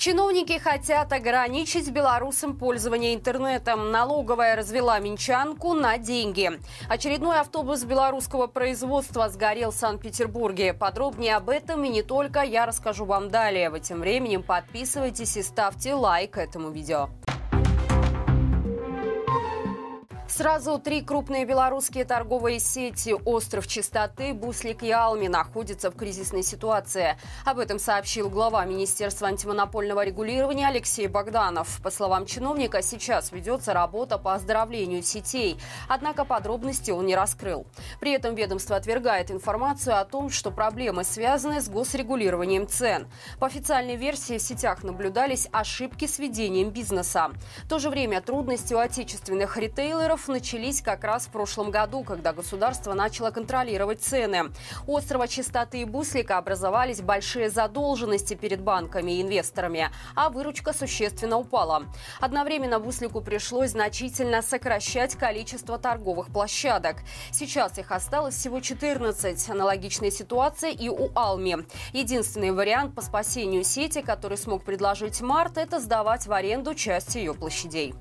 Чиновники хотят ограничить белорусам пользование интернетом. Налоговая развела минчанку на деньги. Очередной автобус белорусского производства сгорел в Санкт-Петербурге. Подробнее об этом и не только я расскажу вам далее. В этим временем подписывайтесь и ставьте лайк этому видео. Сразу три крупные белорусские торговые сети «Остров Чистоты», «Буслик» и «Алми» находятся в кризисной ситуации. Об этом сообщил глава Министерства антимонопольного регулирования Алексей Богданов. По словам чиновника, сейчас ведется работа по оздоровлению сетей. Однако подробности он не раскрыл. При этом ведомство отвергает информацию о том, что проблемы связаны с госрегулированием цен. По официальной версии в сетях наблюдались ошибки с ведением бизнеса. В то же время трудности у отечественных ритейлеров начались как раз в прошлом году, когда государство начало контролировать цены. Острова Чистоты и Буслика образовались большие задолженности перед банками и инвесторами, а выручка существенно упала. Одновременно Буслику пришлось значительно сокращать количество торговых площадок. Сейчас их осталось всего 14. Аналогичная ситуация и у Алми. Единственный вариант по спасению сети, который смог предложить Март, это сдавать в аренду часть ее площадей.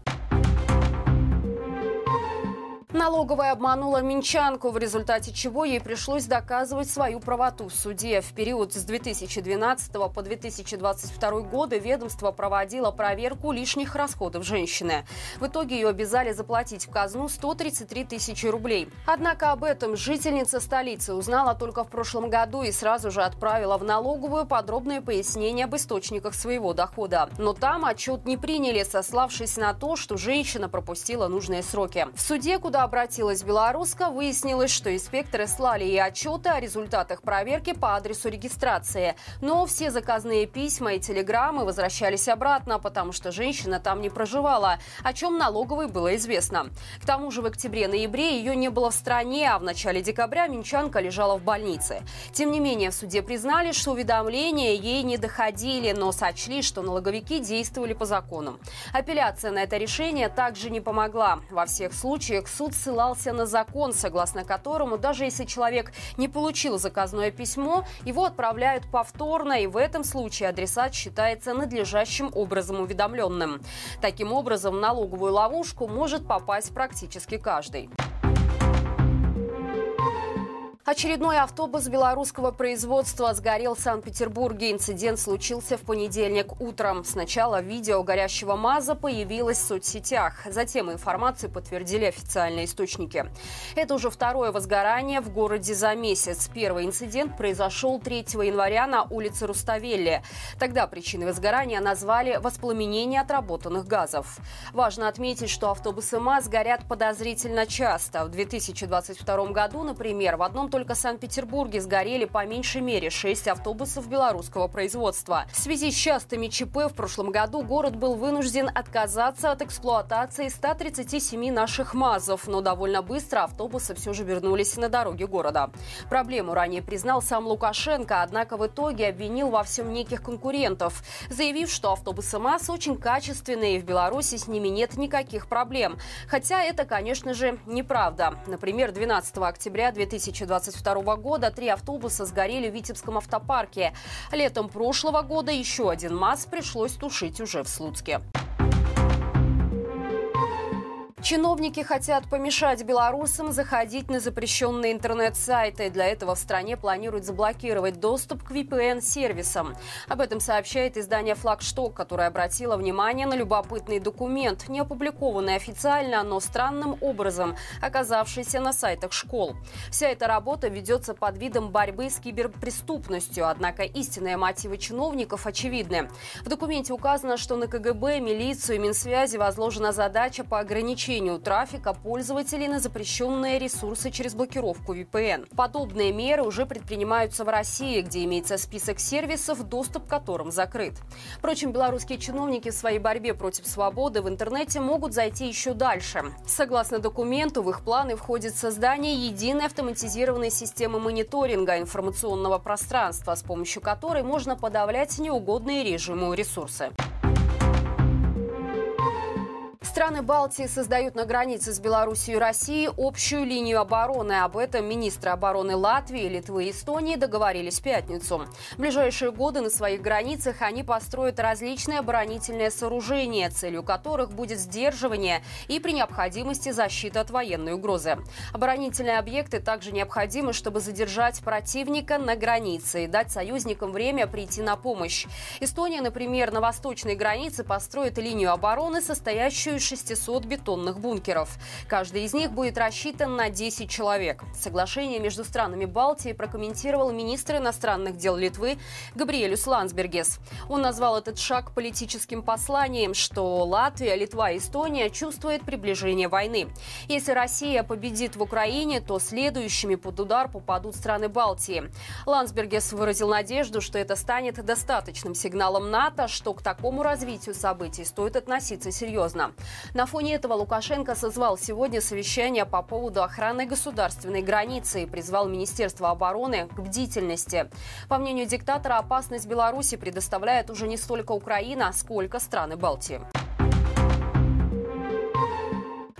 Налоговая обманула Минчанку, в результате чего ей пришлось доказывать свою правоту в суде. В период с 2012 по 2022 годы ведомство проводило проверку лишних расходов женщины. В итоге ее обязали заплатить в казну 133 тысячи рублей. Однако об этом жительница столицы узнала только в прошлом году и сразу же отправила в налоговую подробное пояснение об источниках своего дохода. Но там отчет не приняли, сославшись на то, что женщина пропустила нужные сроки. В суде, куда обратилась белоруска, выяснилось, что инспекторы слали ей отчеты о результатах проверки по адресу регистрации. Но все заказные письма и телеграммы возвращались обратно, потому что женщина там не проживала, о чем налоговой было известно. К тому же в октябре-ноябре ее не было в стране, а в начале декабря Минчанка лежала в больнице. Тем не менее, в суде признали, что уведомления ей не доходили, но сочли, что налоговики действовали по закону. Апелляция на это решение также не помогла. Во всех случаях суд суд ссылался на закон, согласно которому даже если человек не получил заказное письмо, его отправляют повторно, и в этом случае адресат считается надлежащим образом уведомленным. Таким образом, в налоговую ловушку может попасть практически каждый. Очередной автобус белорусского производства сгорел в Санкт-Петербурге. Инцидент случился в понедельник утром. Сначала видео горящего МАЗа появилось в соцсетях. Затем информацию подтвердили официальные источники. Это уже второе возгорание в городе за месяц. Первый инцидент произошел 3 января на улице Руставелли. Тогда причиной возгорания назвали воспламенение отработанных газов. Важно отметить, что автобусы МАЗ горят подозрительно часто. В 2022 году, например, в одном только только Санкт-Петербурге сгорели по меньшей мере 6 автобусов белорусского производства. В связи с частыми ЧП в прошлом году город был вынужден отказаться от эксплуатации 137 наших МАЗов, но довольно быстро автобусы все же вернулись на дороги города. Проблему ранее признал сам Лукашенко, однако в итоге обвинил во всем неких конкурентов, заявив, что автобусы МАЗ очень качественные и в Беларуси с ними нет никаких проблем. Хотя это, конечно же, неправда. Например, 12 октября 2020 2022 года три автобуса сгорели в Витебском автопарке. Летом прошлого года еще один МАЗ пришлось тушить уже в Слуцке. Чиновники хотят помешать белорусам заходить на запрещенные интернет-сайты. Для этого в стране планируют заблокировать доступ к VPN-сервисам. Об этом сообщает издание «Флагшток», которое обратило внимание на любопытный документ, не опубликованный официально, но странным образом оказавшийся на сайтах школ. Вся эта работа ведется под видом борьбы с киберпреступностью, однако истинные мотивы чиновников очевидны. В документе указано, что на КГБ, милицию и Минсвязи возложена задача по ограничению ограничению трафика пользователей на запрещенные ресурсы через блокировку VPN. Подобные меры уже предпринимаются в России, где имеется список сервисов, доступ к которым закрыт. Впрочем, белорусские чиновники в своей борьбе против свободы в интернете могут зайти еще дальше. Согласно документу, в их планы входит создание единой автоматизированной системы мониторинга информационного пространства, с помощью которой можно подавлять неугодные режиму ресурсы. Страны Балтии создают на границе с Белоруссией и Россией общую линию обороны. Об этом министры обороны Латвии, Литвы и Эстонии договорились в пятницу. В ближайшие годы на своих границах они построят различные оборонительные сооружения, целью которых будет сдерживание и при необходимости защита от военной угрозы. Оборонительные объекты также необходимы, чтобы задержать противника на границе и дать союзникам время прийти на помощь. Эстония, например, на восточной границе построит линию обороны, состоящую из 600 бетонных бункеров. Каждый из них будет рассчитан на 10 человек. Соглашение между странами Балтии прокомментировал министр иностранных дел Литвы Габриэлюс Лансбергес. Он назвал этот шаг политическим посланием, что Латвия, Литва и Эстония чувствуют приближение войны. Если Россия победит в Украине, то следующими под удар попадут страны Балтии. Лансбергес выразил надежду, что это станет достаточным сигналом НАТО, что к такому развитию событий стоит относиться серьезно. На фоне этого Лукашенко созвал сегодня совещание по поводу охраны государственной границы и призвал Министерство обороны к бдительности. По мнению диктатора, опасность Беларуси предоставляет уже не столько Украина, сколько страны Балтии.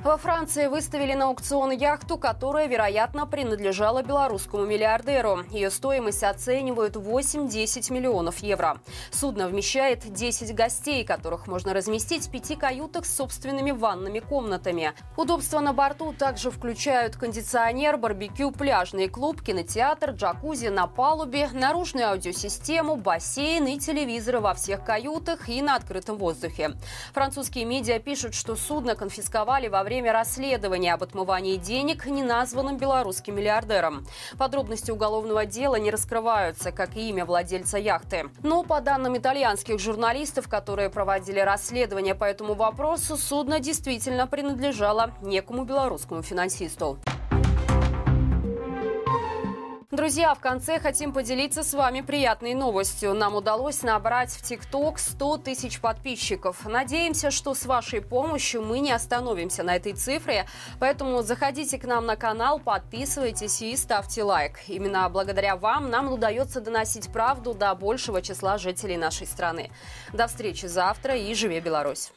Во Франции выставили на аукцион яхту, которая, вероятно, принадлежала белорусскому миллиардеру. Ее стоимость оценивают 8-10 миллионов евро. Судно вмещает 10 гостей, которых можно разместить в пяти каютах с собственными ванными комнатами. Удобства на борту также включают кондиционер, барбекю, пляжный клуб, кинотеатр, джакузи на палубе, наружную аудиосистему, бассейн и телевизоры во всех каютах и на открытом воздухе. Французские медиа пишут, что судно конфисковали во время время расследования об отмывании денег неназванным белорусским миллиардером. Подробности уголовного дела не раскрываются, как и имя владельца яхты. Но по данным итальянских журналистов, которые проводили расследование по этому вопросу, судно действительно принадлежало некому белорусскому финансисту. Друзья, в конце хотим поделиться с вами приятной новостью. Нам удалось набрать в ТикТок 100 тысяч подписчиков. Надеемся, что с вашей помощью мы не остановимся на этой цифре. Поэтому заходите к нам на канал, подписывайтесь и ставьте лайк. Именно благодаря вам нам удается доносить правду до большего числа жителей нашей страны. До встречи завтра и живи Беларусь!